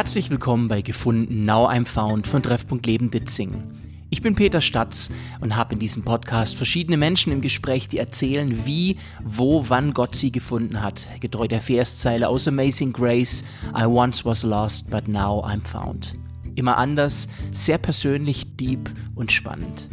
Herzlich willkommen bei Gefunden Now I'm Found von Treffpunkt Leben Ditzingen. Ich bin Peter Statz und habe in diesem Podcast verschiedene Menschen im Gespräch, die erzählen, wie, wo, wann Gott sie gefunden hat. Getreu der Verszeile aus Amazing Grace, I once was lost, but now I'm found. Immer anders, sehr persönlich, deep und spannend.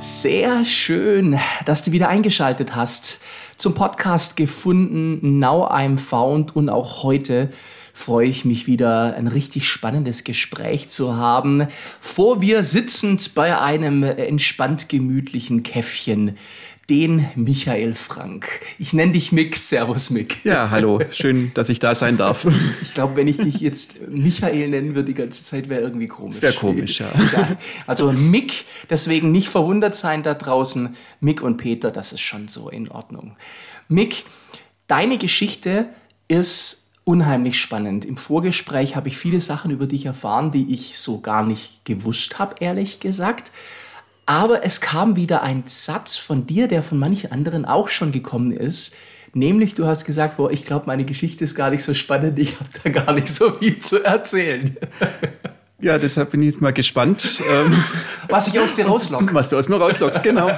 Sehr schön, dass du wieder eingeschaltet hast zum Podcast gefunden, Now I'm Found und auch heute freue ich mich wieder ein richtig spannendes Gespräch zu haben. Vor wir sitzend bei einem entspannt gemütlichen Käffchen den Michael Frank. Ich nenne dich Mick. Servus, Mick. Ja, hallo. Schön, dass ich da sein darf. Ich glaube, wenn ich dich jetzt Michael nennen würde die ganze Zeit, wäre irgendwie komisch. Wäre komisch, ja. ja. Also Mick, deswegen nicht verwundert sein da draußen. Mick und Peter, das ist schon so in Ordnung. Mick, deine Geschichte ist unheimlich spannend. Im Vorgespräch habe ich viele Sachen über dich erfahren, die ich so gar nicht gewusst habe, ehrlich gesagt. Aber es kam wieder ein Satz von dir, der von manchen anderen auch schon gekommen ist. Nämlich, du hast gesagt, boah, ich glaube, meine Geschichte ist gar nicht so spannend, ich habe da gar nicht so viel zu erzählen. Ja, deshalb bin ich jetzt mal gespannt. Ähm, was ich aus dir rauslocke. Was du aus mir rauslockst, genau.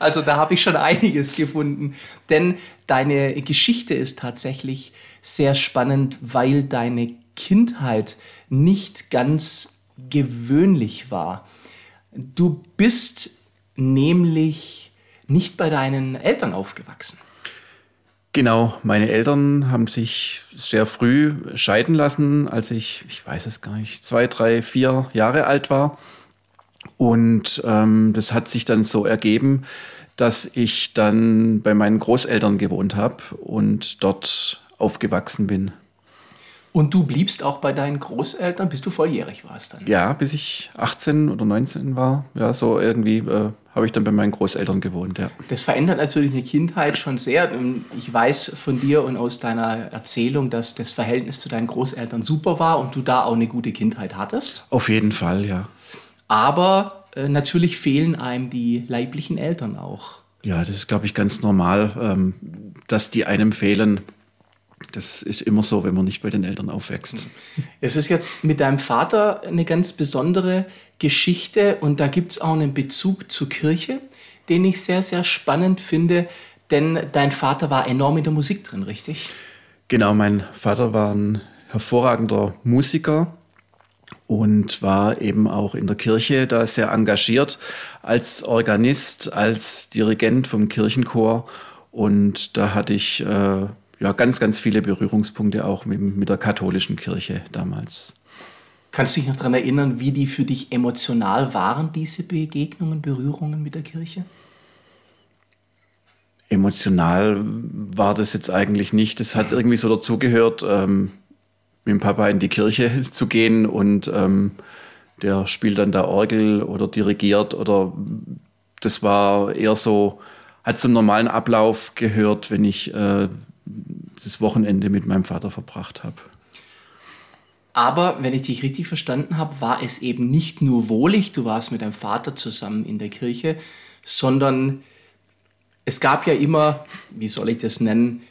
Also da habe ich schon einiges gefunden. Denn deine Geschichte ist tatsächlich sehr spannend, weil deine Kindheit nicht ganz gewöhnlich war. Du bist nämlich nicht bei deinen Eltern aufgewachsen. Genau, meine Eltern haben sich sehr früh scheiden lassen, als ich, ich weiß es gar nicht, zwei, drei, vier Jahre alt war. Und ähm, das hat sich dann so ergeben, dass ich dann bei meinen Großeltern gewohnt habe und dort aufgewachsen bin. Und du bliebst auch bei deinen Großeltern, bis du volljährig warst dann? Ja, bis ich 18 oder 19 war. Ja, so irgendwie äh, habe ich dann bei meinen Großeltern gewohnt, ja. Das verändert natürlich eine Kindheit schon sehr. Ich weiß von dir und aus deiner Erzählung, dass das Verhältnis zu deinen Großeltern super war und du da auch eine gute Kindheit hattest. Auf jeden Fall, ja. Aber äh, natürlich fehlen einem die leiblichen Eltern auch. Ja, das ist, glaube ich, ganz normal, ähm, dass die einem fehlen. Das ist immer so, wenn man nicht bei den Eltern aufwächst. Es ist jetzt mit deinem Vater eine ganz besondere Geschichte und da gibt es auch einen Bezug zur Kirche, den ich sehr, sehr spannend finde, denn dein Vater war enorm in der Musik drin, richtig? Genau, mein Vater war ein hervorragender Musiker und war eben auch in der Kirche da sehr engagiert als Organist, als Dirigent vom Kirchenchor und da hatte ich äh, ja, ganz, ganz viele Berührungspunkte auch mit, mit der katholischen Kirche damals. Kannst du dich noch daran erinnern, wie die für dich emotional waren, diese Begegnungen, Berührungen mit der Kirche? Emotional war das jetzt eigentlich nicht. Das hat irgendwie so dazugehört, ähm, mit dem Papa in die Kirche zu gehen und ähm, der spielt dann da Orgel oder dirigiert oder das war eher so, hat zum normalen Ablauf gehört, wenn ich äh, das Wochenende mit meinem Vater verbracht habe. Aber wenn ich dich richtig verstanden habe, war es eben nicht nur wohlig, du warst mit deinem Vater zusammen in der Kirche, sondern es gab ja immer, wie soll ich das nennen,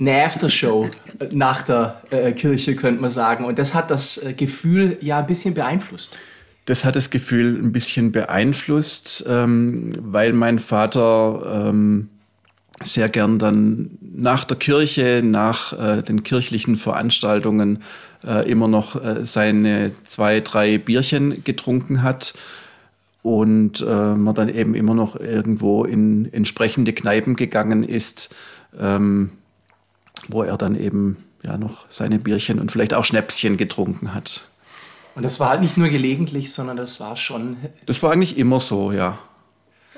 eine Aftershow nach der äh, Kirche, könnte man sagen. Und das hat das äh, Gefühl ja ein bisschen beeinflusst. Das hat das Gefühl ein bisschen beeinflusst, ähm, weil mein Vater ähm, sehr gern dann nach der Kirche, nach äh, den kirchlichen Veranstaltungen äh, immer noch äh, seine zwei, drei Bierchen getrunken hat und äh, man dann eben immer noch irgendwo in entsprechende Kneipen gegangen ist, ähm, wo er dann eben ja noch seine Bierchen und vielleicht auch Schnäpschen getrunken hat. Und das war halt nicht nur gelegentlich, sondern das war schon. Das war eigentlich immer so, ja.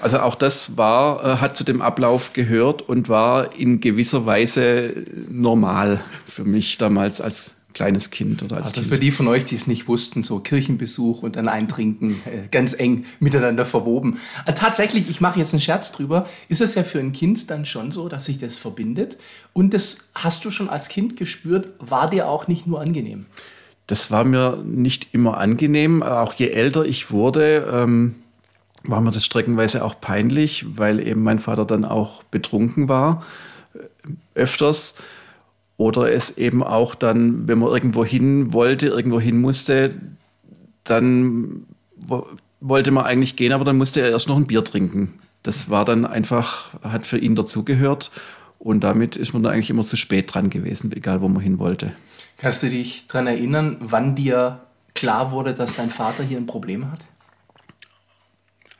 Also auch das war, äh, hat zu dem Ablauf gehört und war in gewisser Weise normal für mich damals als kleines Kind oder als Also kind. für die von euch, die es nicht wussten, so Kirchenbesuch und dann Eintrinken äh, ganz eng miteinander verwoben. Äh, tatsächlich, ich mache jetzt einen Scherz drüber, ist es ja für ein Kind dann schon so, dass sich das verbindet. Und das hast du schon als Kind gespürt, war dir auch nicht nur angenehm. Das war mir nicht immer angenehm. Auch je älter ich wurde, ähm, war mir das streckenweise auch peinlich, weil eben mein Vater dann auch betrunken war, äh, öfters. Oder es eben auch dann, wenn man irgendwo hin wollte, irgendwo hin musste, dann wollte man eigentlich gehen, aber dann musste er erst noch ein Bier trinken. Das war dann einfach, hat für ihn dazugehört. Und damit ist man dann eigentlich immer zu spät dran gewesen, egal wo man hin wollte. Kannst du dich daran erinnern, wann dir klar wurde, dass dein Vater hier ein Problem hat?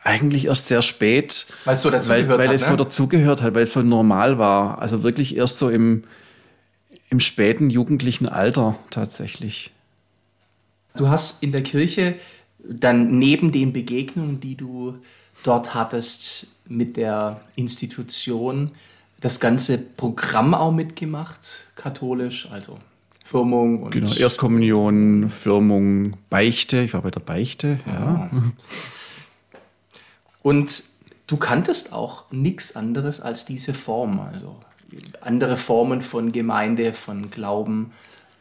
Eigentlich erst sehr spät. Weil es so dazugehört weil, weil hat. es ne? so dazugehört hat, weil es so normal war. Also wirklich erst so im, im späten jugendlichen Alter tatsächlich. Du hast in der Kirche dann neben den Begegnungen, die du dort hattest mit der Institution, das ganze Programm auch mitgemacht, katholisch, also Firmung und Genau, Erstkommunion, Firmung, Beichte. Ich war bei der Beichte, ja. Und du kanntest auch nichts anderes als diese Form. Also andere Formen von Gemeinde, von Glauben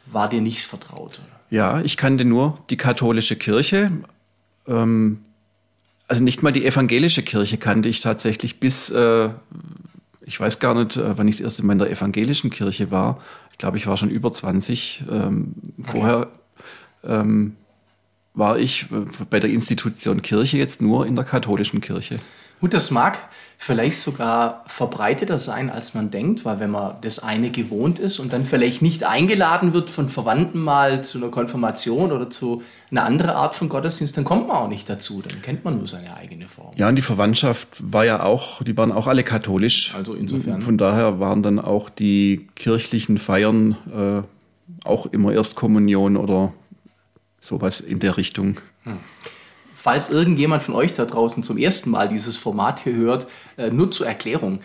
war dir nicht vertraut. Oder? Ja, ich kannte nur die katholische Kirche. Ähm, also nicht mal die evangelische Kirche kannte ich tatsächlich bis, äh, ich weiß gar nicht, äh, wann ich das erste Mal in der evangelischen Kirche war. Ich glaube, ich war schon über 20. Ähm, Vorher ähm, war ich äh, bei der Institution Kirche jetzt nur in der katholischen Kirche. Gut, das mag vielleicht sogar verbreiteter sein, als man denkt, weil wenn man das eine gewohnt ist und dann vielleicht nicht eingeladen wird von Verwandten mal zu einer Konfirmation oder zu einer anderen Art von Gottesdienst, dann kommt man auch nicht dazu, dann kennt man nur seine eigene Form. Ja, und die Verwandtschaft war ja auch, die waren auch alle katholisch. Also insofern. Von daher waren dann auch die kirchlichen Feiern äh, auch immer Erstkommunion oder sowas in der Richtung. Falls irgendjemand von euch da draußen zum ersten Mal dieses Format hier hört, äh, nur zur Erklärung.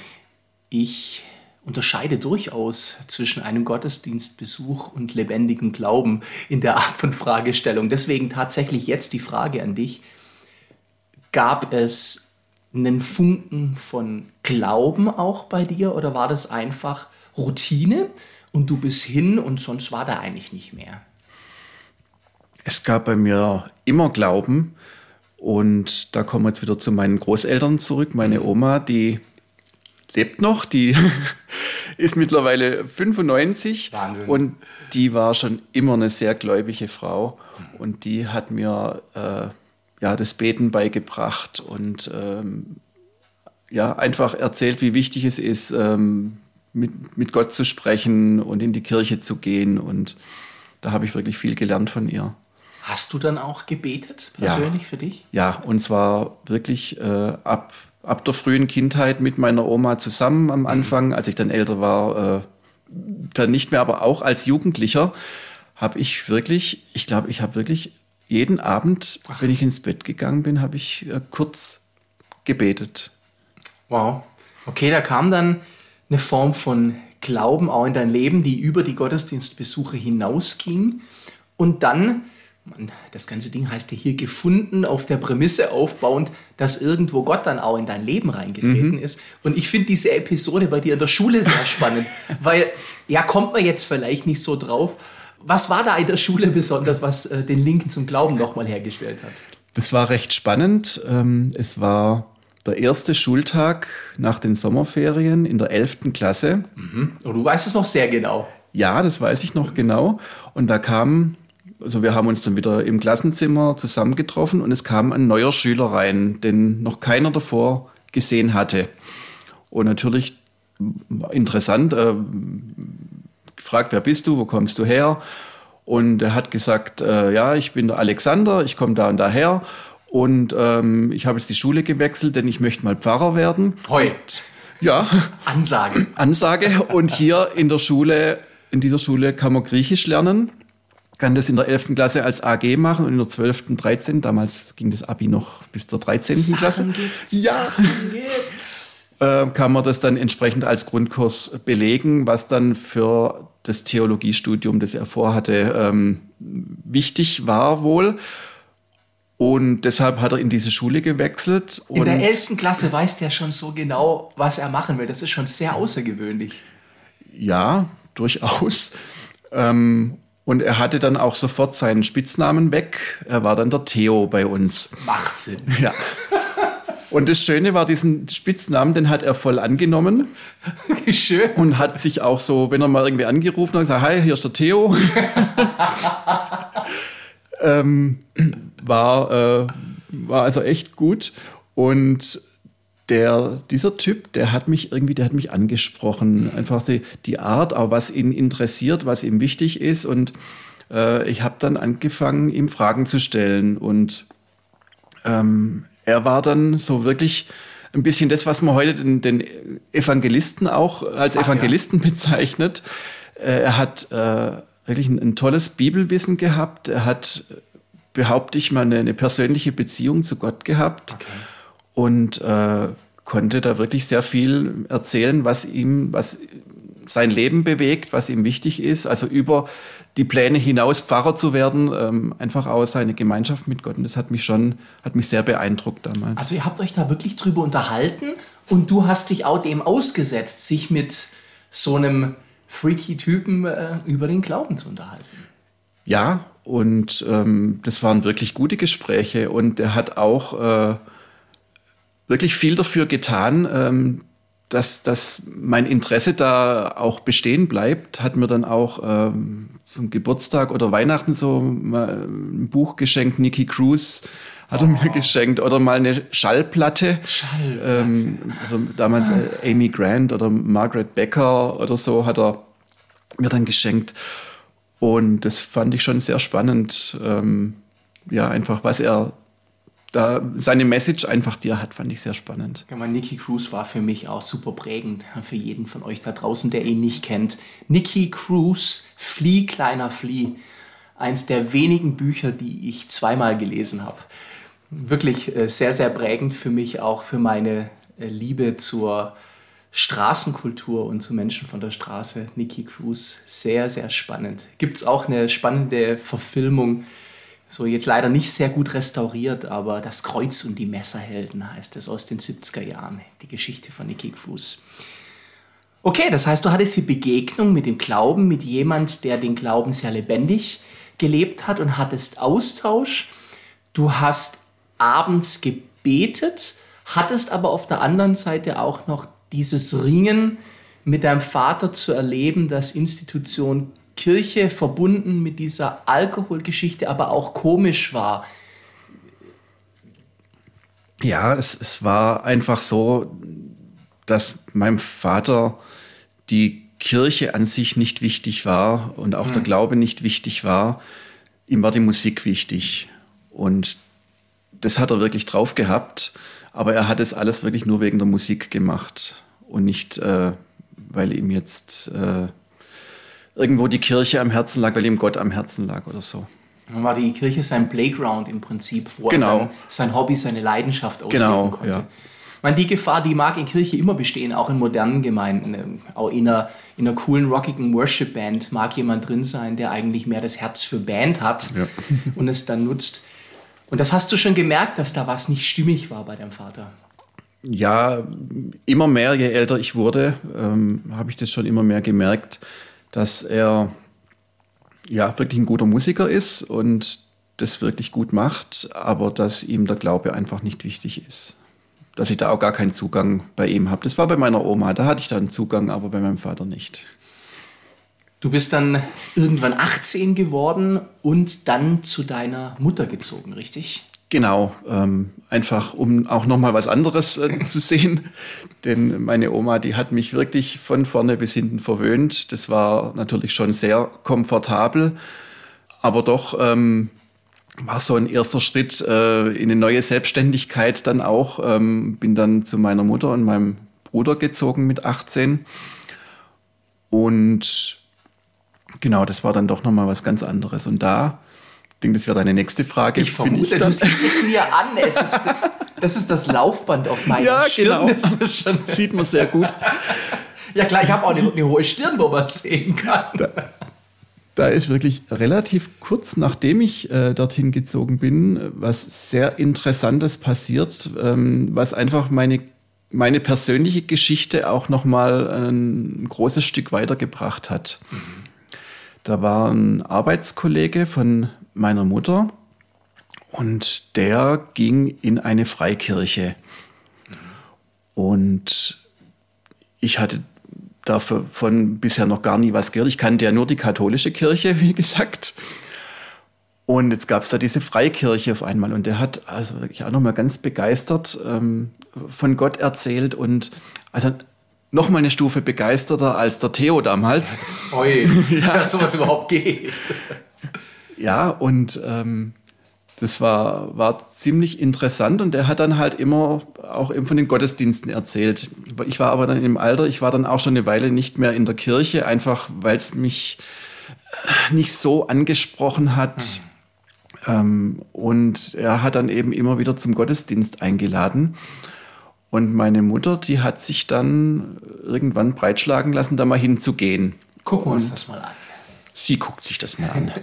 Ich unterscheide durchaus zwischen einem Gottesdienstbesuch und lebendigem Glauben in der Art von Fragestellung. Deswegen tatsächlich jetzt die Frage an dich. Gab es einen Funken von Glauben auch bei dir oder war das einfach Routine und du bist hin und sonst war da eigentlich nicht mehr? Es gab bei mir immer Glauben. Und da kommen wir jetzt wieder zu meinen Großeltern zurück. Meine Oma, die lebt noch, die ist mittlerweile 95 Wahnsinn. und die war schon immer eine sehr gläubige Frau und die hat mir äh, ja das Beten beigebracht und ähm, ja einfach erzählt, wie wichtig es ist, ähm, mit, mit Gott zu sprechen und in die Kirche zu gehen und da habe ich wirklich viel gelernt von ihr. Hast du dann auch gebetet, Ja. persönlich für dich? Ja, und zwar wirklich äh, ab, ab der frühen Kindheit mit meiner Oma zusammen am Anfang. Als ich dann älter war, äh, dann nicht mehr, aber auch als Jugendlicher habe ich wirklich, ich glaube, ich habe wirklich jeden Abend, wenn ich ins Bett gegangen bin, habe ich äh, kurz gebetet. Wow. Okay, da kam dann eine Form von Glauben auch in dein Leben, die über die Gottesdienstbesuche hinausging. Und dann, man, das ganze Ding heißt ja hier gefunden, auf der Prämisse aufbauend, dass irgendwo Gott dann auch in dein Leben reingetreten ist. Und ich finde diese Episode bei dir in der Schule sehr spannend, weil, ja, kommt man jetzt vielleicht nicht so drauf. Was war da in der Schule besonders, was äh, den Linken zum Glauben nochmal hergestellt hat? Das war recht spannend. Ähm, es war der erste Schultag nach den Sommerferien in der 11. Klasse. Und du weißt es noch sehr genau. Ja, das weiß ich noch genau. Und da kam, also wir haben uns dann wieder im Klassenzimmer zusammengetroffen und es kam ein neuer Schüler rein, den noch keiner davor gesehen hatte. Und natürlich interessant, äh, gefragt, wer bist du, wo kommst du her? Und er hat gesagt, äh, ja, ich bin der Alexander, ich komme da und daher und ähm, ich habe jetzt die Schule gewechselt, denn ich möchte mal Pfarrer werden. Heute. Ja, Ansage. Ansage. Und hier in der Schule, in dieser Schule kann man Griechisch lernen. Kann das in der 11. Klasse als AG machen und in der 12., 13. Damals ging das Abi noch bis zur 13. Klasse. Sachen gibt's. Ja. Gibt's. Äh, kann man das dann entsprechend als Grundkurs belegen, was dann für das Theologiestudium, das er vorhatte, ähm, wichtig war wohl. Und deshalb hat er in diese Schule gewechselt. In der 11. Klasse weiß der schon so genau, was er machen will. Das ist schon sehr außergewöhnlich. Ja, durchaus. Ähm, und er hatte dann auch sofort seinen Spitznamen weg. Er war dann der Theo bei uns. Macht Sinn. Ja. Und das Schöne war, diesen Spitznamen, den hat er voll angenommen. Schön. Und hat sich auch so, wenn er mal irgendwie angerufen hat, gesagt, hi, hier ist der Theo. ähm, war, äh, war also echt gut. Und der, dieser Typ, der hat mich irgendwie, der hat mich angesprochen. Einfach die, die Art, auch was ihn interessiert, was ihm wichtig ist. Und äh, ich habe dann angefangen, ihm Fragen zu stellen. Und ähm, er war dann so wirklich ein bisschen das, was man heute den, den Evangelisten auch als Evangelisten ja. bezeichnet. Äh, er hat äh, wirklich ein, ein, tolles Bibelwissen gehabt. Er hat, behaupte ich mal, eine, eine persönliche Beziehung zu Gott gehabt. Okay. Und äh, konnte da wirklich sehr viel erzählen, was ihm, was sein Leben bewegt, was ihm wichtig ist. Also über die Pläne hinaus Pfarrer zu werden, ähm, einfach auch seine Gemeinschaft mit Gott. Und das hat mich schon, hat mich sehr beeindruckt damals. Also ihr habt euch da wirklich drüber unterhalten und du hast dich auch dem ausgesetzt, sich mit so einem freaky Typen äh, über den Glauben zu unterhalten. Ja, und ähm, das waren wirklich gute Gespräche und er hat auch äh, wirklich viel dafür getan, ähm, dass, dass mein Interesse da auch bestehen bleibt, hat mir dann auch ähm, zum Geburtstag oder Weihnachten so ein Buch geschenkt, Nikki Cruz hat oh. er mir geschenkt oder mal eine Schallplatte. Schallplatte. Ähm, also damals äh, Amy Grant oder Margaret Becker oder so hat er mir dann geschenkt. Und das fand ich schon sehr spannend. Ähm, ja, einfach, was er da seine Message einfach, die er hat, fand ich sehr spannend. Ja, mein Nicky Cruz war für mich auch super prägend, für jeden von euch da draußen, der ihn nicht kennt. Nicky Cruz, Flieh, kleiner Flieh. Eins der wenigen Bücher, die ich zweimal gelesen habe. Wirklich äh, sehr, sehr prägend für mich, auch für meine äh, Liebe zur Straßenkultur und zu Menschen von der Straße. Nicky Cruz, sehr, sehr spannend. Gibt es auch eine spannende Verfilmung so jetzt leider nicht sehr gut restauriert, aber Das Kreuz und die Messerhelden heißt es aus den 70er Jahren, die Geschichte von Nicky Fuß. Okay, das heißt, du hattest die Begegnung mit dem Glauben, mit jemand, der den Glauben sehr lebendig gelebt hat und hattest Austausch. Du hast abends gebetet, hattest aber auf der anderen Seite auch noch dieses Ringen mit deinem Vater zu erleben, dass Institution Kirche verbunden mit dieser Alkoholgeschichte aber auch komisch war. Ja, es, es war einfach so, dass meinem Vater die Kirche an sich nicht wichtig war und auch hm. der Glaube nicht wichtig war. Ihm war die Musik wichtig. Und das hat er wirklich drauf gehabt. Aber er hat es alles wirklich nur wegen der Musik gemacht und nicht, äh, weil ihm jetzt äh, irgendwo die Kirche am Herzen lag, weil ihm Gott am Herzen lag oder so. Dann war die Kirche sein Playground im Prinzip, wo genau. er sein Hobby, seine Leidenschaft ausüben genau, konnte. Ja. Ich meine, die Gefahr, die mag in Kirche immer bestehen, auch in modernen Gemeinden. Auch in einer, in einer coolen, rockigen Worship-Band mag jemand drin sein, der eigentlich mehr das Herz für Band hat ja. und es dann nutzt. Und das hast du schon gemerkt, dass da was nicht stimmig war bei deinem Vater. Ja, immer mehr, je älter ich wurde, ähm, habe ich das schon immer mehr gemerkt dass er ja wirklich ein guter Musiker ist und das wirklich gut macht, aber dass ihm der Glaube einfach nicht wichtig ist. Dass ich da auch gar keinen Zugang bei ihm habe. Das war bei meiner Oma, da hatte ich dann Zugang, aber bei meinem Vater nicht. Du bist dann irgendwann 18 geworden und dann zu deiner Mutter gezogen, richtig? Genau, ähm, einfach um auch noch mal was anderes äh, zu sehen. Denn meine Oma, die hat mich wirklich von vorne bis hinten verwöhnt. Das war natürlich schon sehr komfortabel, aber doch ähm, war so ein erster Schritt äh, in eine neue Selbstständigkeit dann auch. Ähm, bin dann zu meiner Mutter und meinem Bruder gezogen mit 18 und genau, das war dann doch noch mal was ganz anderes. Und da denke, das wäre deine nächste Frage. Ich vermute, ich du siehst es mir an. Es ist, das ist das Laufband auf meiner ja, Stirn. Genau. Das schon Sieht man sehr gut. ja klar, ich habe auch eine, eine, hohe Stirn, wo man es sehen kann. Da, da, ist wirklich relativ kurz nachdem ich äh, dorthin gezogen bin, was sehr Interessantes passiert, ähm, was einfach meine meine persönliche Geschichte auch noch mal ein großes Stück weitergebracht hat. Mhm. Da war ein Arbeitskollege von meiner Mutter und der ging in eine Freikirche. Und ich hatte davon bisher noch gar nie was gehört. Ich kannte ja nur die katholische Kirche, wie gesagt. Und jetzt gab es da diese Freikirche auf einmal und der hat also wirklich auch nochmal ganz begeistert ähm, von Gott erzählt und also nochmal eine Stufe begeisterter als der Theo damals. Oi, ja. dass sowas überhaupt geht. Ja, und ähm, das war, war ziemlich interessant und er hat dann halt immer auch eben von den Gottesdiensten erzählt. Ich war aber dann im Alter, ich war dann auch schon eine Weile nicht mehr in der Kirche, einfach weil es mich nicht so angesprochen hat. Hm. Ähm, und er hat dann eben immer wieder zum Gottesdienst eingeladen. Und meine Mutter, die hat sich dann irgendwann breitschlagen lassen, da mal hinzugehen. Gucken wir uns das mal an. Sie guckt sich das mal an.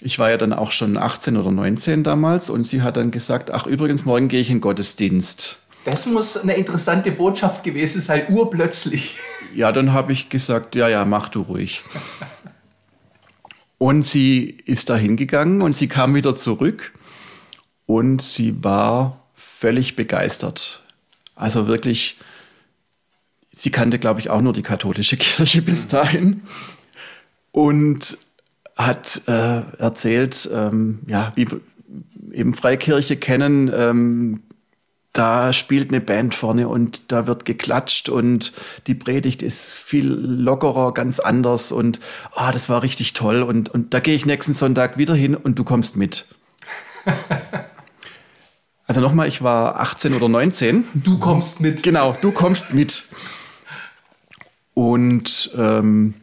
Ich war ja dann auch schon 18 oder 19 damals und sie hat dann gesagt, ach übrigens, morgen gehe ich in Gottesdienst. Das muss eine interessante Botschaft gewesen sein, urplötzlich. Ja, dann habe ich gesagt, ja, ja, mach du ruhig. Und sie ist da hingegangen und sie kam wieder zurück und sie war völlig begeistert. Also wirklich, sie kannte, glaube ich, auch nur die katholische Kirche bis dahin und hat äh, erzählt, ähm, ja, wie eben Freikirche kennen, ähm, da spielt eine Band vorne und da wird geklatscht und die Predigt ist viel lockerer, ganz anders und ah, das war richtig toll und, und da gehe ich nächsten Sonntag wieder hin und du kommst mit. also nochmal, ich war 18 oder 19. Du kommst mit. Genau, du kommst mit. Und ähm,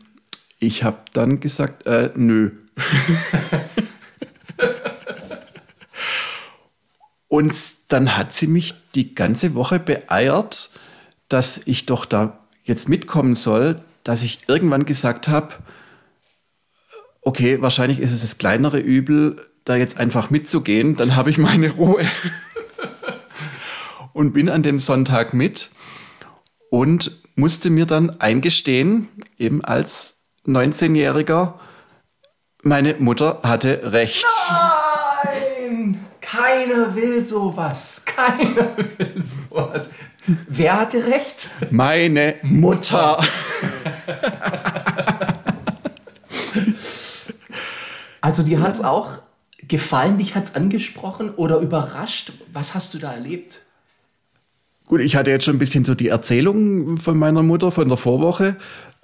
ich habe dann gesagt, äh, nö. Und dann hat sie mich die ganze Woche beeiert, dass ich doch da jetzt mitkommen soll, dass ich irgendwann gesagt habe, okay, wahrscheinlich ist es das kleinere Übel, da jetzt einfach mitzugehen, dann habe ich meine Ruhe. und bin an dem Sonntag mit und musste mir dann eingestehen, eben als 19-Jähriger, meine Mutter hatte recht. Nein! Keiner will sowas. Keiner will sowas. Wer hatte recht? Meine Mutter. also dir hat es auch gefallen, dich hat es angesprochen oder überrascht? Was hast du da erlebt? Gut, ich hatte jetzt schon ein bisschen so die Erzählung von meiner Mutter von der Vorwoche.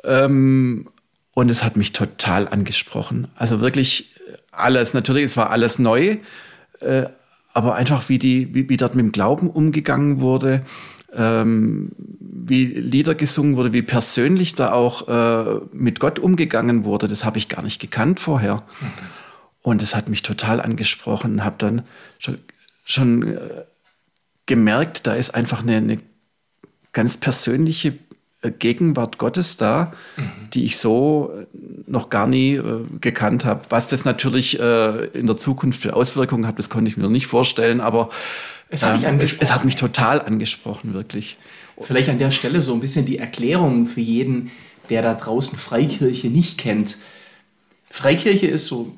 Ähm, und es hat mich total angesprochen. Also wirklich alles. Natürlich, es war alles neu. Äh, aber einfach wie die, wie, wie dort mit dem Glauben umgegangen wurde, ähm, wie Lieder gesungen wurde, wie persönlich da auch äh, mit Gott umgegangen wurde, das habe ich gar nicht gekannt vorher. Und es hat mich total angesprochen und habe dann schon, schon äh, gemerkt, da ist einfach eine, eine ganz persönliche äh, Gegenwart Gottes da, mhm. die ich so äh, noch gar nie äh, gekannt habe. Was das natürlich äh, in der Zukunft für Auswirkungen hat, das konnte ich mir nicht vorstellen, aber es hat, ähm, es, es hat mich total angesprochen, wirklich. Vielleicht an der Stelle so ein bisschen die Erklärung für jeden, der da draußen Freikirche nicht kennt. Freikirche ist so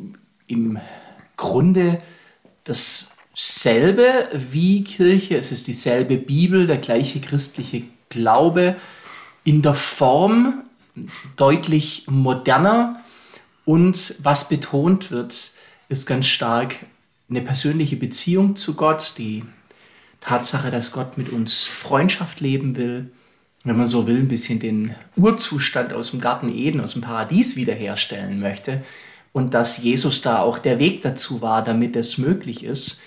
im Grunde dasselbe wie Kirche. Es ist dieselbe Bibel, der gleiche christliche Glaube in der Form deutlich moderner und was betont wird, ist ganz stark eine persönliche Beziehung zu Gott, die Tatsache, dass Gott mit uns Freundschaft leben will, wenn man so will, ein bisschen den Urzustand aus dem Garten Eden, aus dem Paradies wiederherstellen möchte und dass Jesus da auch der Weg dazu war, damit es möglich ist.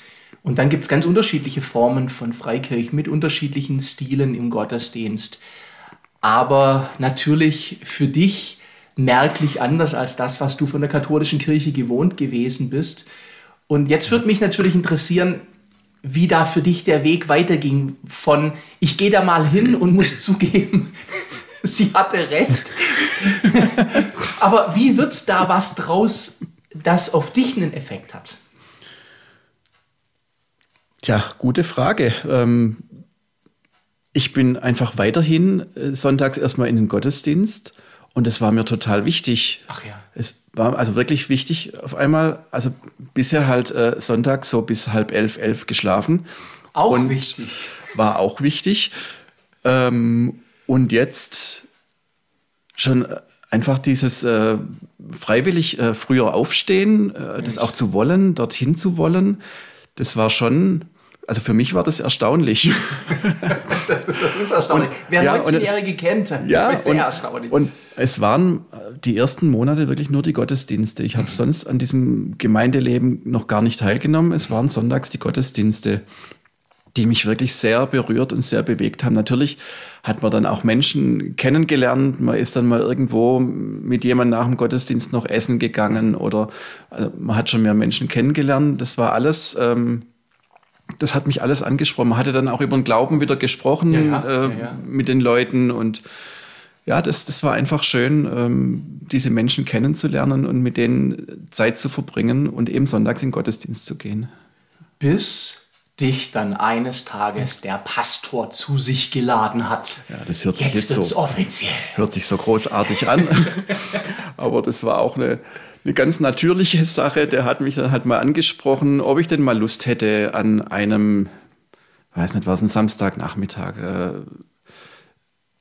Und dann gibt es ganz unterschiedliche Formen von Freikirche mit unterschiedlichen Stilen im Gottesdienst aber natürlich für dich merklich anders als das, was du von der katholischen Kirche gewohnt gewesen bist. Und jetzt würde mich natürlich interessieren, wie da für dich der Weg weiterging von ich gehe da mal hin und muss zugeben, sie hatte recht. Aber wie wird es da was draus, das auf dich einen Effekt hat? Ja, gute Frage. Ähm, ich bin einfach weiterhin äh, sonntags erstmal in den Gottesdienst und es war mir total wichtig. Ach ja. Es war also wirklich wichtig auf einmal, also bisher halt äh, Sonntag so bis halb elf, elf geschlafen. Auch und wichtig. War auch wichtig. Ähm, und jetzt schon einfach dieses äh, freiwillig äh, früher aufstehen, äh, das auch zu wollen, dorthin zu wollen, das war schon, also für mich war das erstaunlich. das, das, ist erstaunlich. Und, Wer ja, 19-Jährige kennt, ja, ist sehr und, erstaunlich. Und es waren äh, die ersten Monate wirklich nur die Gottesdienste. Ich habe mhm. sonst an diesem Gemeindeleben noch gar nicht teilgenommen. Es waren sonntags die Gottesdienste die mich wirklich sehr berührt und sehr bewegt haben. Natürlich hat man dann auch Menschen kennengelernt. Man ist dann mal irgendwo mit jemandem nach dem Gottesdienst noch essen gegangen oder also man hat schon mehr Menschen kennengelernt. Das war alles, ähm, das hat mich alles angesprochen. Man hatte dann auch über den Glauben wieder gesprochen ja, ja, äh, ja, mit den Leuten und ja, das, das war einfach schön, ähm, diese Menschen kennenzulernen und mit denen Zeit zu verbringen und eben sonntags in den Gottesdienst zu gehen. Bis dich dann eines Tages der Pastor zu sich geladen hat. Ja, das hört sich jetzt, jetzt so offiziell. Hört sich so großartig an. Aber das war auch eine, eine ganz natürliche Sache. Der hat mich dann halt mal angesprochen, ob ich denn mal Lust hätte an einem, weiß nicht, was ein Samstagnachmittag, äh,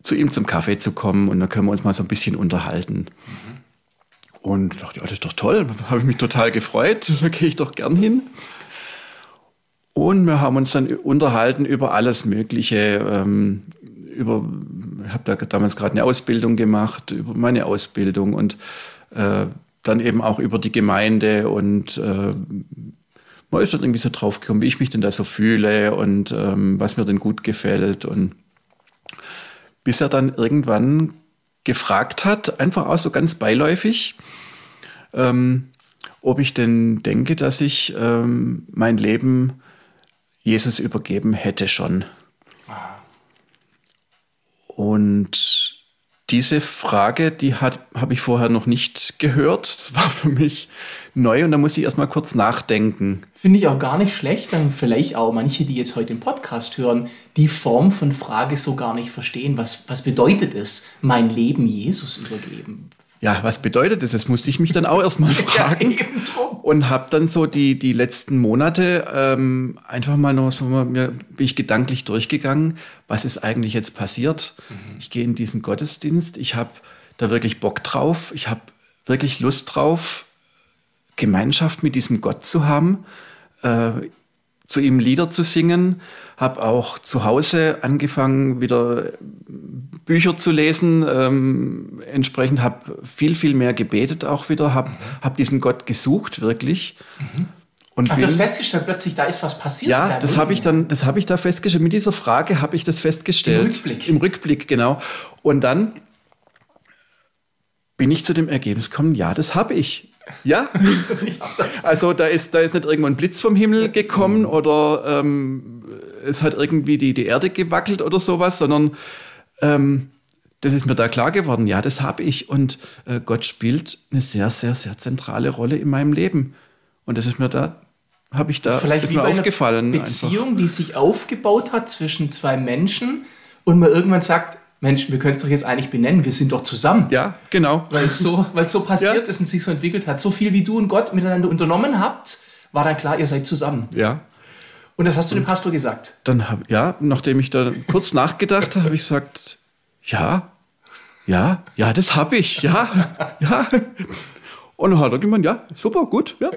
zu ihm zum Kaffee zu kommen und dann können wir uns mal so ein bisschen unterhalten. Mhm. Und dachte, ja, das ist doch toll, habe ich mich total gefreut, da gehe ich doch gern hin. Und wir haben uns dann unterhalten über alles Mögliche. Ähm, über, ich habe da damals gerade eine Ausbildung gemacht, über meine Ausbildung und äh, dann eben auch über die Gemeinde und äh, man ist dann irgendwie so drauf gekommen, wie ich mich denn da so fühle und ähm, was mir denn gut gefällt. Und bis er dann irgendwann gefragt hat, einfach auch so ganz beiläufig, ähm, ob ich denn denke, dass ich ähm, mein Leben Jesus übergeben hätte schon. Und diese Frage, die habe ich vorher noch nicht gehört. Das war für mich neu und da muss ich erstmal kurz nachdenken. Finde ich auch gar nicht schlecht, dann vielleicht auch manche, die jetzt heute den Podcast hören, die Form von Frage so gar nicht verstehen. Was, was bedeutet es, mein Leben Jesus übergeben? Ja, was bedeutet das? Das musste ich mich dann auch erstmal fragen. und habe dann so die, die letzten Monate ähm, einfach mal noch so, mir bin ich gedanklich durchgegangen, was ist eigentlich jetzt passiert? Mhm. Ich gehe in diesen Gottesdienst, ich habe da wirklich Bock drauf, ich habe wirklich Lust drauf, Gemeinschaft mit diesem Gott zu haben. Äh, zu ihm Lieder zu singen, habe auch zu Hause angefangen, wieder Bücher zu lesen, ähm, entsprechend habe viel, viel mehr gebetet auch wieder, habe mhm. hab diesen Gott gesucht, wirklich. Mhm. Und Ach, du hast festgestellt, plötzlich da ist was passiert. Ja, das habe ich dann, das habe ich da festgestellt. Mit dieser Frage habe ich das festgestellt. Im Rückblick. Im Rückblick, genau. Und dann bin ich zu dem Ergebnis gekommen, ja, das habe ich. Ja, also da ist, da ist nicht irgendwo ein Blitz vom Himmel gekommen mhm. oder ähm, es hat irgendwie die, die Erde gewackelt oder sowas, sondern ähm, das ist mir da klar geworden, ja, das habe ich und äh, Gott spielt eine sehr, sehr, sehr zentrale Rolle in meinem Leben. Und das ist mir da, habe ich da das ist vielleicht ist wie mir aufgefallen. Eine Beziehung, einfach. die sich aufgebaut hat zwischen zwei Menschen und man irgendwann sagt, Mensch, wir können es doch jetzt eigentlich benennen, wir sind doch zusammen. Ja, genau. Weil es so, weil es so passiert ja. ist und sich so entwickelt hat. So viel wie du und Gott miteinander unternommen habt, war dann klar, ihr seid zusammen. Ja. Und das hast du dem Pastor gesagt? Dann hab, ja, nachdem ich da kurz nachgedacht habe, habe ich gesagt, ja, ja, ja, das habe ich, ja, ja. Und dann hat er gemeint, ja, super, gut, ja.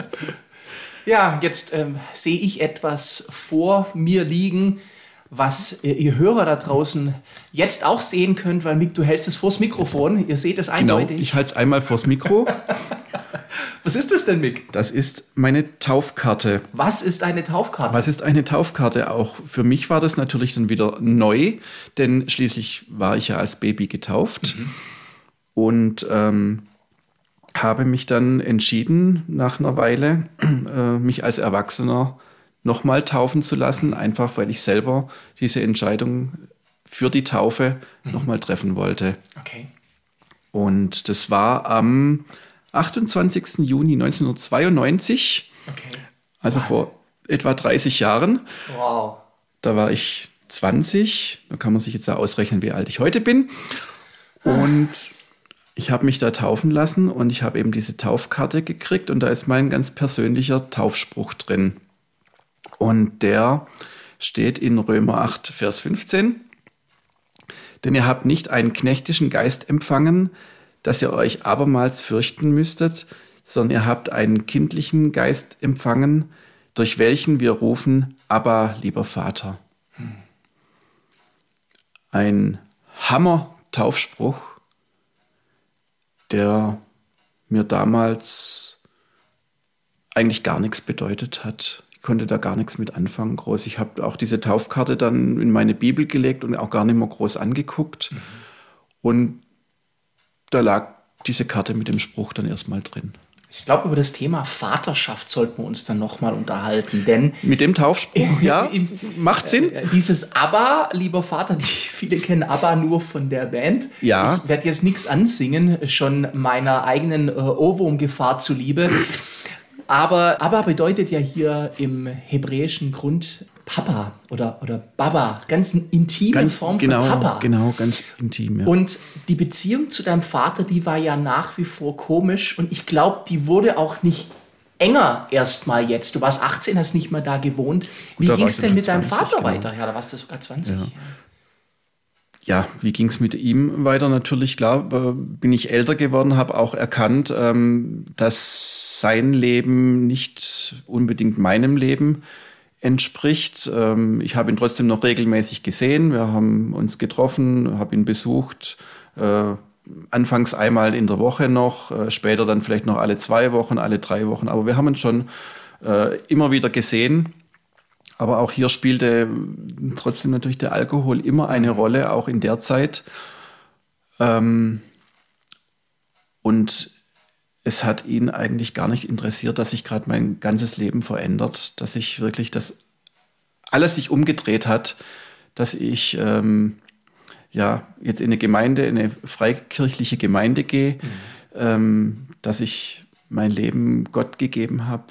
ja, jetzt ähm, sehe ich etwas vor mir liegen, was ihr Hörer da draußen jetzt auch sehen könnt, weil Mick, du hältst es vors Mikrofon. Ihr seht es genau, eindeutig. Genau, ich halte es einmal vors Mikro. was ist das denn, Mick? Das ist meine Taufkarte. Was ist eine Taufkarte? Was ist eine Taufkarte? Auch für mich war das natürlich dann wieder neu, denn schließlich war ich ja als Baby getauft mhm. und ähm, habe mich dann entschieden, nach einer Weile, äh, mich als Erwachsener nochmal taufen zu lassen, einfach weil ich selber diese Entscheidung für die Taufe mhm. nochmal treffen wollte. Okay. Und das war am 28. Juni 1992, okay. also What? vor etwa 30 Jahren. Wow. Da war ich 20, da kann man sich jetzt da ausrechnen, wie alt ich heute bin. Und ich habe mich da taufen lassen und ich habe eben diese Taufkarte gekriegt und da ist mein ganz persönlicher Taufspruch drin. Und der steht in Römer 8, Vers 15. Denn ihr habt nicht einen knechtischen Geist empfangen, dass ihr euch abermals fürchten müsstet, sondern ihr habt einen kindlichen Geist empfangen, durch welchen wir rufen, aber lieber Vater. Ein Hammer-Taufspruch, der mir damals eigentlich gar nichts bedeutet hat. Ich konnte da gar nichts mit anfangen groß. Ich habe auch diese Taufkarte dann in meine Bibel gelegt und auch gar nicht mehr groß angeguckt. Mhm. Und da lag diese Karte mit dem Spruch dann erstmal drin. Ich glaube, über das Thema Vaterschaft sollten wir uns dann nochmal unterhalten, denn... Mit dem Taufspruch, ja, macht Sinn. Äh, dieses ABBA, lieber Vater, die viele kennen ABBA nur von der Band. Ja. Ich werde jetzt nichts ansingen, schon meiner eigenen äh, Ohrwurmgefahr zuliebe. Aber ABBA bedeutet ja hier im hebräischen Grund Papa oder, oder Baba, ganz eine intime ganz, Form genau, von Papa. Genau, ganz intim. Ja. Und die Beziehung zu deinem Vater, die war ja nach wie vor komisch und ich glaube, die wurde auch nicht enger erstmal jetzt. Du warst 18, hast nicht mehr da gewohnt. Wie ging es denn mit deinem 20, Vater genau. weiter? Ja, da warst du sogar 20. Ja. Ja wie ging es mit ihm weiter? Natürlich, klar, äh, bin ich älter geworden, habe auch erkannt, ähm, dass sein Leben nicht unbedingt meinem Leben entspricht. Ähm, ich habe ihn trotzdem noch regelmäßig gesehen. Wir haben uns getroffen, habe ihn besucht. Äh, anfangs einmal in der Woche noch, äh, später dann vielleicht noch alle zwei Wochen, alle drei Wochen. Aber wir haben uns schon immer wieder gesehen. Aber auch hier spielte trotzdem natürlich der Alkohol immer eine Rolle, auch in der Zeit. Ähm, und es hat ihn eigentlich gar nicht interessiert, dass sich gerade mein ganzes Leben verändert, dass sich wirklich das alles sich umgedreht hat, dass ich ähm, ja jetzt in eine Gemeinde, in eine freikirchliche Gemeinde gehe, mhm. ähm, dass ich mein Leben Gott gegeben habe.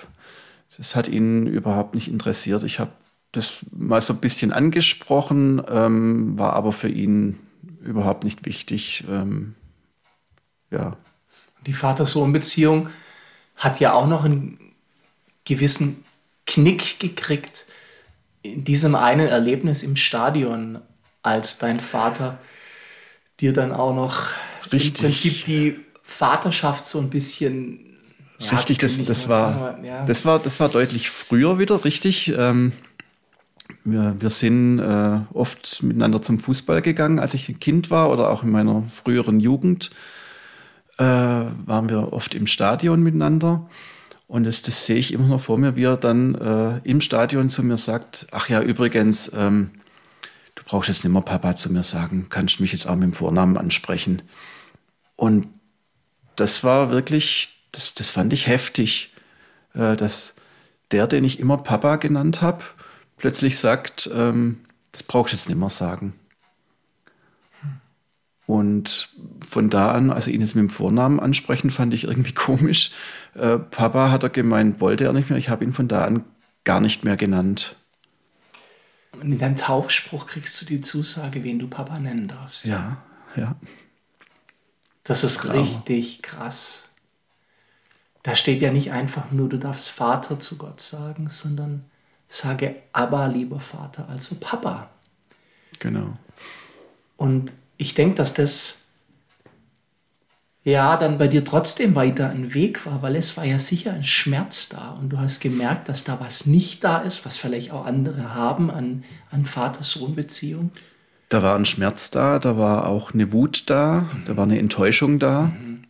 Das hat ihn überhaupt nicht interessiert. Ich habe das mal so ein bisschen angesprochen, ähm, war aber für ihn überhaupt nicht wichtig. Ähm, ja, die Vater-Sohn-Beziehung hat ja auch noch einen gewissen Knick gekriegt in diesem einen Erlebnis im Stadion, als dein Vater dir dann auch noch Richtig. im Prinzip die Vaterschaft so ein bisschen. Ja, richtig, das, das, war, ja. das, war, das war deutlich früher wieder, richtig. Ähm, wir, wir sind äh, oft miteinander zum Fußball gegangen, als ich ein Kind war oder auch in meiner früheren Jugend äh, waren wir oft im Stadion miteinander. Und das, das sehe ich immer noch vor mir, wie er dann äh, im Stadion zu mir sagt, ach ja, übrigens, ähm, du brauchst jetzt nicht mehr Papa zu mir sagen, kannst mich jetzt auch mit dem Vornamen ansprechen. Und das war wirklich, das, das fand ich heftig, äh, dass der, den ich immer Papa genannt habe, plötzlich sagt, ähm, das brauchst du jetzt nicht mehr sagen. Und von da an, also ihn jetzt mit dem Vornamen ansprechen, fand ich irgendwie komisch. Äh, Papa hat er gemeint, wollte er nicht mehr. Ich habe ihn von da an gar nicht mehr genannt. Und in deinem Taufspruch kriegst du die Zusage, wen du Papa nennen darfst. Ja, ja. Das ist Klar. richtig krass. Da steht ja nicht einfach nur, du darfst Vater zu Gott sagen, sondern sage aber, lieber Vater, also Papa. Genau. Und ich denke, dass das ja dann bei dir trotzdem weiter ein Weg war, weil es war ja sicher ein Schmerz da und du hast gemerkt, dass da was nicht da ist, was vielleicht auch andere haben an, an Vater-Sohn-Beziehung. Da war ein Schmerz da, da war auch eine Wut da, mhm. da war eine Enttäuschung da, mhm.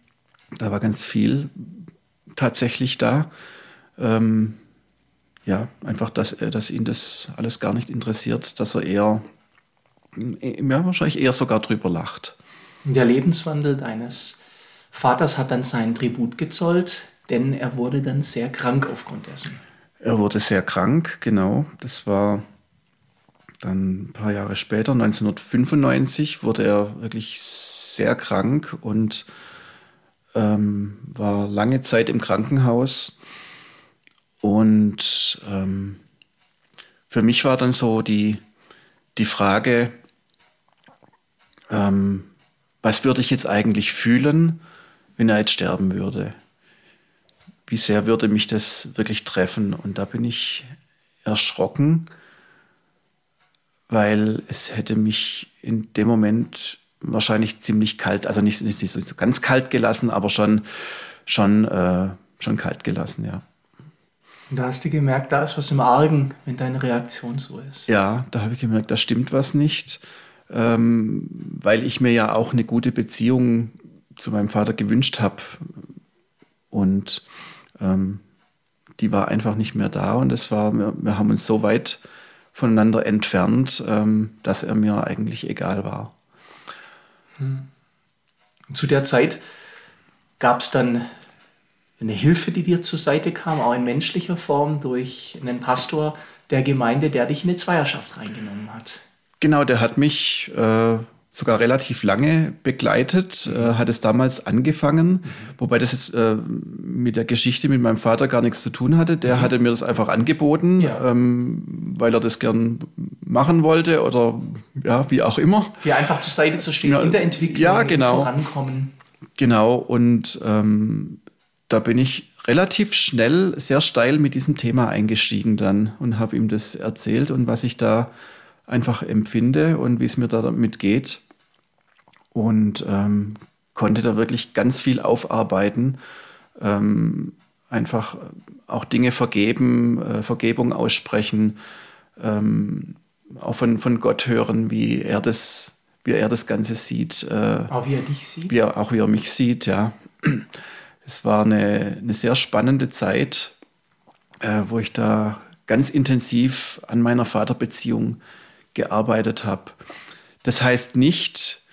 da war ganz viel tatsächlich da. Ähm, ja, einfach, dass, dass ihn das alles gar nicht interessiert, dass er eher ja, wahrscheinlich eher sogar drüber lacht. Der Lebenswandel deines Vaters hat dann sein Tribut gezollt, denn er wurde dann sehr krank aufgrund dessen. Er wurde sehr krank, genau. Das war dann ein paar Jahre später, 1995, wurde er wirklich sehr krank und ähm, war lange Zeit im Krankenhaus. Und ähm, für mich war dann so die, die Frage, ähm, was würde ich jetzt eigentlich fühlen, wenn er jetzt sterben würde? Wie sehr würde mich das wirklich treffen? Und da bin ich erschrocken, weil es hätte mich in dem Moment wahrscheinlich ziemlich kalt, also nicht, nicht, nicht so ganz kalt gelassen, aber schon, schon, äh, schon kalt gelassen, ja. Und da hast du gemerkt, da ist was im Argen, wenn deine Reaktion so ist. Ja, da habe ich gemerkt, da stimmt was nicht, ähm, weil ich mir ja auch eine gute Beziehung zu meinem Vater gewünscht habe. Und ähm, die war einfach nicht mehr da und es war, wir, wir haben uns so weit voneinander entfernt, ähm, dass er mir eigentlich egal war. Hm. Zu der Zeit gab es dann eine Hilfe, die dir zur Seite kam, auch in menschlicher Form durch einen Pastor der Gemeinde, der dich in eine Zweierschaft reingenommen hat. Genau, der hat mich äh, sogar relativ lange begleitet, äh, hat es damals angefangen, mhm. wobei das jetzt äh, mit der Geschichte mit meinem Vater gar nichts zu tun hatte. Der mhm. hatte mir das einfach angeboten, ja. ähm, weil er das gern machen wollte oder ja, wie auch immer. Ja, einfach zur Seite zu stehen ja, in der Entwicklung, ja, genau. vorankommen. Genau, und ähm, da bin ich relativ schnell, sehr steil mit diesem Thema eingestiegen dann und habe ihm das erzählt und was ich da einfach empfinde und wie es mir damit geht und ähm, konnte da wirklich ganz viel aufarbeiten. Ähm, einfach auch Dinge vergeben, äh, Vergebung aussprechen, ähm, auch von, von Gott hören, wie er das, wie er das Ganze sieht. Äh, auch wie er dich sieht? Wie er, auch wie er mich sieht, ja. Es war eine, eine sehr spannende Zeit, äh, wo ich da ganz intensiv an meiner Vaterbeziehung gearbeitet habe. Das heißt nicht,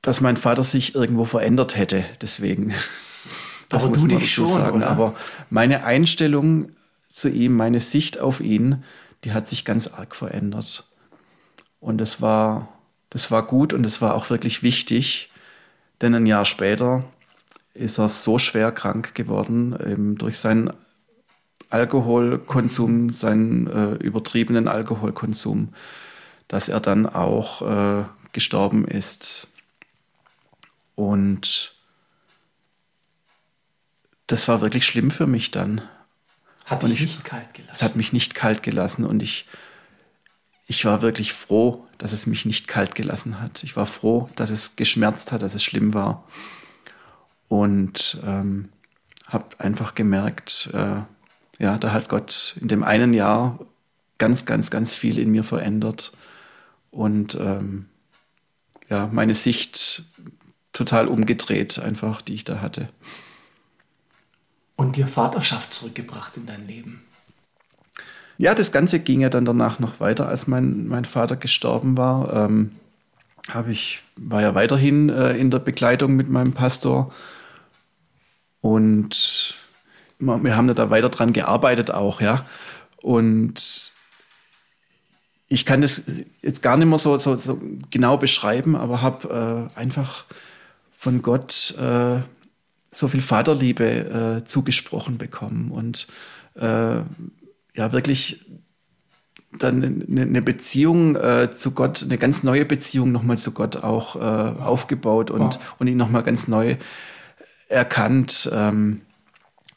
dass mein Vater sich irgendwo verändert hätte. Deswegen. Das aber muss du man dich schon, sagen. Oder? Aber meine Einstellung zu ihm, meine Sicht auf ihn, die hat sich ganz arg verändert. Und das war, das war gut und das war auch wirklich wichtig, denn ein Jahr später ist er so schwer krank geworden, eben durch seinen Alkoholkonsum, seinen äh, übertriebenen Alkoholkonsum, dass er dann auch äh, gestorben ist. Und das war wirklich schlimm für mich dann. Hat dich nicht kalt gelassen. Es hat mich nicht kalt gelassen und ich, ich war wirklich froh, dass es mich nicht kalt gelassen hat. Ich war froh, dass es geschmerzt hat, dass es schlimm war. Und ähm, habe einfach gemerkt, äh, ja, da hat Gott in dem einen Jahr ganz, ganz, ganz viel in mir verändert. Und ähm, ja, meine Sicht total umgedreht, einfach, die ich da hatte. Und dir Vaterschaft zurückgebracht in dein Leben. Ja, das Ganze ging ja dann danach noch weiter, als mein, mein Vater gestorben war. Ähm, habe ich, war ja weiterhin äh, in der Begleitung mit meinem Pastor. Und wir haben da weiter dran gearbeitet auch, ja. Und ich kann das jetzt gar nicht mehr so, so, so genau beschreiben, aber habe äh, einfach von Gott äh, so viel Vaterliebe äh, zugesprochen bekommen und äh, ja wirklich dann eine, eine Beziehung äh, zu Gott, eine ganz neue Beziehung nochmal zu Gott auch äh, aufgebaut und, wow. und ihn nochmal ganz neu erkannt. Ähm,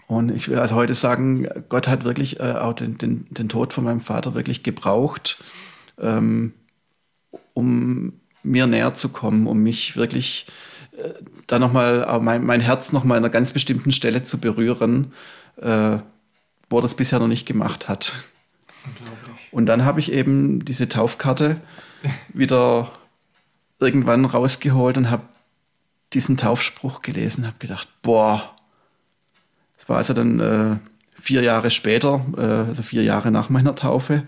und ich will halt heute sagen, Gott hat wirklich äh, auch den, den, den Tod von meinem Vater wirklich gebraucht, ähm, um mir näher zu kommen, um mich wirklich da nochmal mein, mein Herz nochmal an einer ganz bestimmten Stelle zu berühren, äh, wo er das bisher noch nicht gemacht hat. Und dann habe ich eben diese Taufkarte wieder irgendwann rausgeholt und habe diesen Taufspruch gelesen, habe gedacht, boah, das war also dann äh, vier Jahre später, äh, also vier Jahre nach meiner Taufe.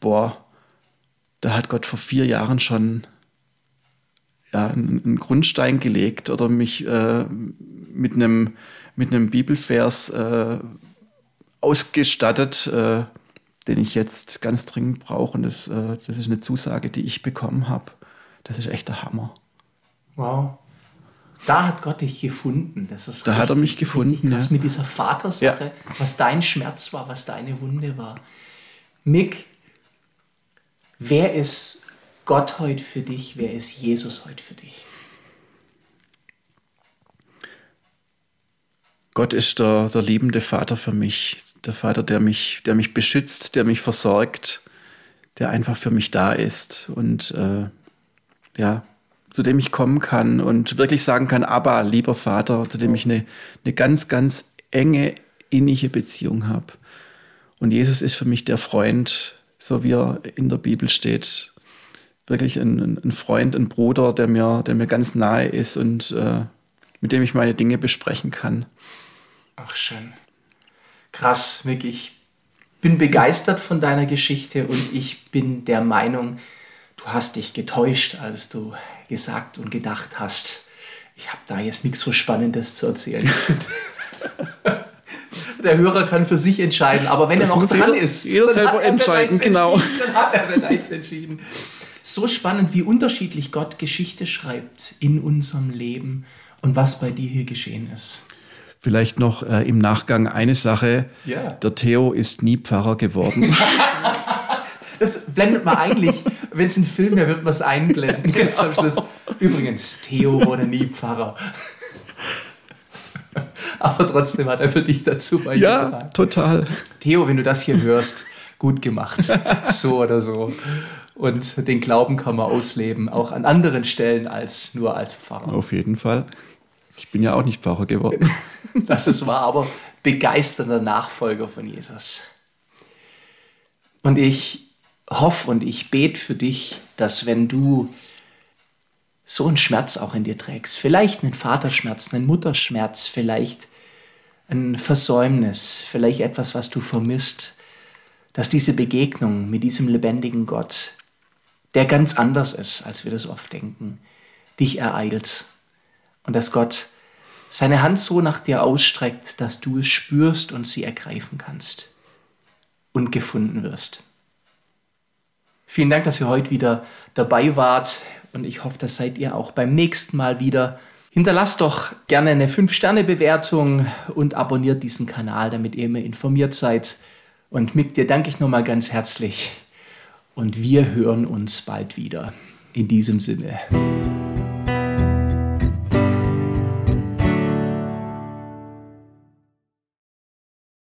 Boah, da hat Gott vor vier Jahren schon ja, einen Grundstein gelegt oder mich äh, mit einem mit einem Bibelvers äh, ausgestattet, äh, den ich jetzt ganz dringend brauche. Und das, äh, das ist eine Zusage, die ich bekommen habe. Das ist echt der Hammer. Wow. Da hat Gott dich gefunden. Das ist da richtig, hat er mich gefunden. Was ja. mit dieser Vatersache, ja. was dein Schmerz war, was deine Wunde war. Mick, wer ist Gott heute für dich? Wer ist Jesus heute für dich? Gott ist der, der liebende Vater für mich. Der Vater, der mich, der mich beschützt, der mich versorgt, der einfach für mich da ist und äh, ja, zu dem ich kommen kann und wirklich sagen kann, aber lieber Vater, zu dem ich eine, eine ganz, ganz enge, innige Beziehung habe. Und Jesus ist für mich der Freund, so wie er in der Bibel steht. Wirklich ein, ein Freund, ein Bruder, der mir, der mir ganz nahe ist und äh, mit dem ich meine Dinge besprechen kann. Ach, schön. Krass, Mick, ich bin begeistert von deiner Geschichte und ich bin der Meinung, du hast dich getäuscht, als du gesagt und gedacht hast, ich habe da jetzt nichts so Spannendes zu erzählen. der Hörer kann für sich entscheiden, aber wenn das er noch dran jeder, ist, jeder selber entscheiden, genau. Dann hat er bereits entschieden. So spannend, wie unterschiedlich Gott Geschichte schreibt in unserem Leben und was bei dir hier geschehen ist. Vielleicht noch äh, im Nachgang eine Sache. Ja. Der Theo ist nie Pfarrer geworden. das blendet man eigentlich, wenn es ein Film wäre, wird man es einblenden. Ganz am Schluss. Übrigens, Theo wurde nie Pfarrer. Aber trotzdem hat er für dich dazu beigetragen. Ja, total. Theo, wenn du das hier hörst, gut gemacht. So oder so. Und den Glauben kann man ausleben, auch an anderen Stellen als nur als Pfarrer. Auf jeden Fall. Ich bin ja auch nicht Pfarrer geworden. Das ist wahr, aber begeisternder Nachfolger von Jesus. Und ich hoffe und ich bete für dich, dass wenn du so einen Schmerz auch in dir trägst, vielleicht einen Vaterschmerz, einen Mutterschmerz, vielleicht ein Versäumnis, vielleicht etwas, was du vermisst, dass diese Begegnung mit diesem lebendigen Gott, der ganz anders ist, als wir das oft denken, dich ereilt und dass Gott seine Hand so nach dir ausstreckt, dass du es spürst und sie ergreifen kannst und gefunden wirst. Vielen Dank, dass ihr heute wieder dabei wart und ich hoffe, das seid ihr auch beim nächsten Mal wieder. Hinterlasst doch gerne eine 5-Sterne-Bewertung und abonniert diesen Kanal, damit ihr immer informiert seid. Und Mick, dir danke ich nochmal ganz herzlich und wir hören uns bald wieder. In diesem Sinne.